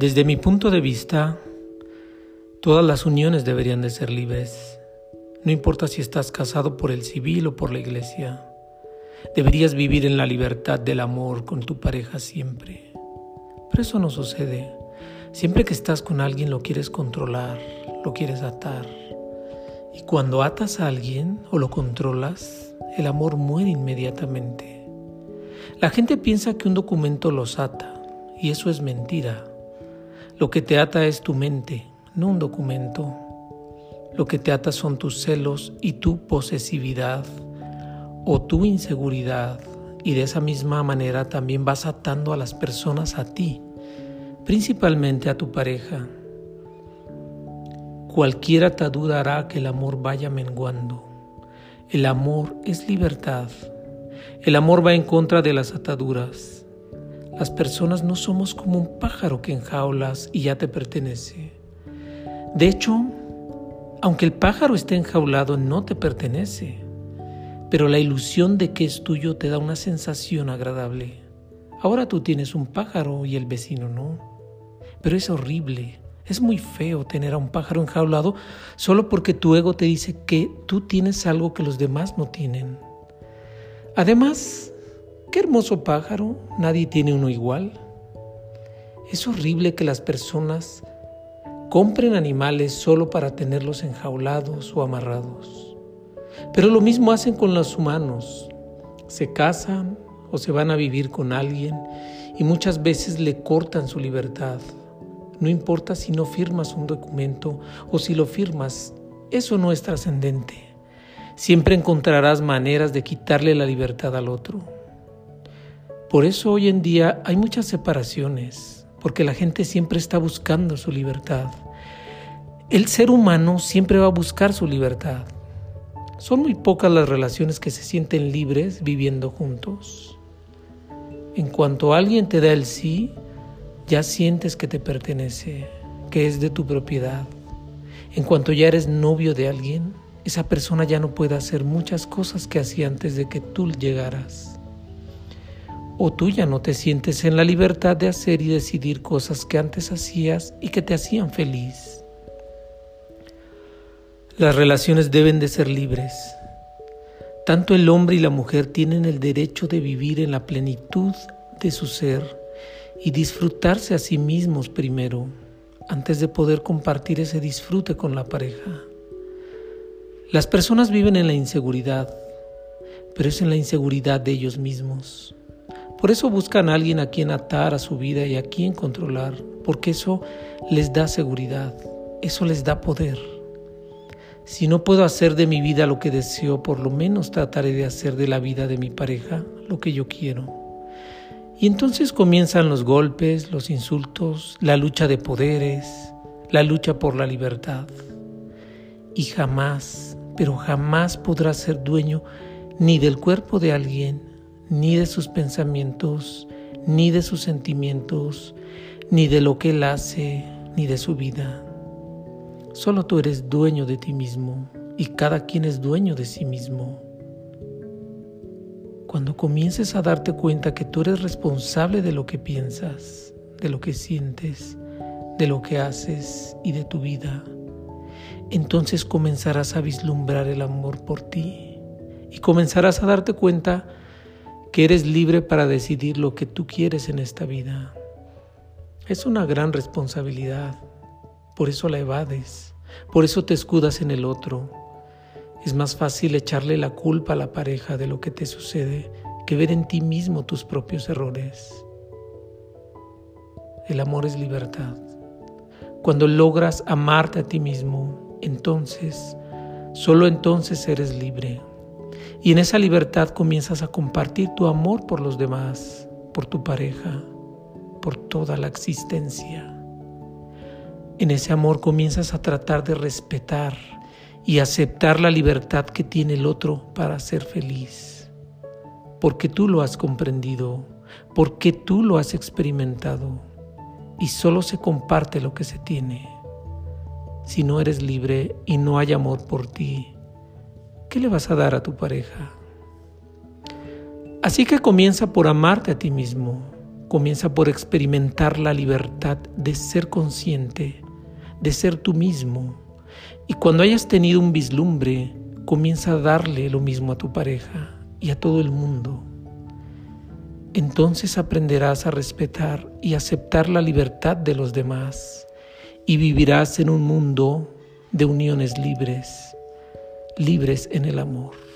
Desde mi punto de vista, todas las uniones deberían de ser libres. No importa si estás casado por el civil o por la iglesia. Deberías vivir en la libertad del amor con tu pareja siempre. Pero eso no sucede. Siempre que estás con alguien lo quieres controlar, lo quieres atar. Y cuando atas a alguien o lo controlas, el amor muere inmediatamente. La gente piensa que un documento los ata, y eso es mentira. Lo que te ata es tu mente, no un documento. Lo que te ata son tus celos y tu posesividad o tu inseguridad. Y de esa misma manera también vas atando a las personas a ti, principalmente a tu pareja. Cualquier atadura hará que el amor vaya menguando. El amor es libertad. El amor va en contra de las ataduras. Las personas no somos como un pájaro que enjaulas y ya te pertenece. De hecho, aunque el pájaro esté enjaulado, no te pertenece. Pero la ilusión de que es tuyo te da una sensación agradable. Ahora tú tienes un pájaro y el vecino no. Pero es horrible, es muy feo tener a un pájaro enjaulado solo porque tu ego te dice que tú tienes algo que los demás no tienen. Además, Qué hermoso pájaro, nadie tiene uno igual. Es horrible que las personas compren animales solo para tenerlos enjaulados o amarrados. Pero lo mismo hacen con los humanos. Se casan o se van a vivir con alguien y muchas veces le cortan su libertad. No importa si no firmas un documento o si lo firmas, eso no es trascendente. Siempre encontrarás maneras de quitarle la libertad al otro. Por eso hoy en día hay muchas separaciones, porque la gente siempre está buscando su libertad. El ser humano siempre va a buscar su libertad. Son muy pocas las relaciones que se sienten libres viviendo juntos. En cuanto alguien te da el sí, ya sientes que te pertenece, que es de tu propiedad. En cuanto ya eres novio de alguien, esa persona ya no puede hacer muchas cosas que hacía antes de que tú llegaras o tú ya no te sientes en la libertad de hacer y decidir cosas que antes hacías y que te hacían feliz. Las relaciones deben de ser libres. Tanto el hombre y la mujer tienen el derecho de vivir en la plenitud de su ser y disfrutarse a sí mismos primero, antes de poder compartir ese disfrute con la pareja. Las personas viven en la inseguridad, pero es en la inseguridad de ellos mismos. Por eso buscan a alguien a quien atar a su vida y a quien controlar, porque eso les da seguridad, eso les da poder. Si no puedo hacer de mi vida lo que deseo, por lo menos trataré de hacer de la vida de mi pareja lo que yo quiero. Y entonces comienzan los golpes, los insultos, la lucha de poderes, la lucha por la libertad. Y jamás, pero jamás podrás ser dueño ni del cuerpo de alguien, ni de sus pensamientos, ni de sus sentimientos, ni de lo que él hace, ni de su vida. Solo tú eres dueño de ti mismo y cada quien es dueño de sí mismo. Cuando comiences a darte cuenta que tú eres responsable de lo que piensas, de lo que sientes, de lo que haces y de tu vida, entonces comenzarás a vislumbrar el amor por ti y comenzarás a darte cuenta eres libre para decidir lo que tú quieres en esta vida. Es una gran responsabilidad, por eso la evades, por eso te escudas en el otro. Es más fácil echarle la culpa a la pareja de lo que te sucede que ver en ti mismo tus propios errores. El amor es libertad. Cuando logras amarte a ti mismo, entonces, solo entonces eres libre. Y en esa libertad comienzas a compartir tu amor por los demás, por tu pareja, por toda la existencia. En ese amor comienzas a tratar de respetar y aceptar la libertad que tiene el otro para ser feliz. Porque tú lo has comprendido, porque tú lo has experimentado y solo se comparte lo que se tiene. Si no eres libre y no hay amor por ti, ¿qué le vas a dar a tu pareja? Así que comienza por amarte a ti mismo, Comienza por experimentar la libertad de ser consciente, de ser tú mismo. Y cuando hayas tenido un vislumbre, comienza a darle lo mismo a tu pareja y a todo el mundo. Entonces aprenderás a respetar y aceptar la libertad de los demás y vivirás en un mundo de uniones libres, libres en el amor.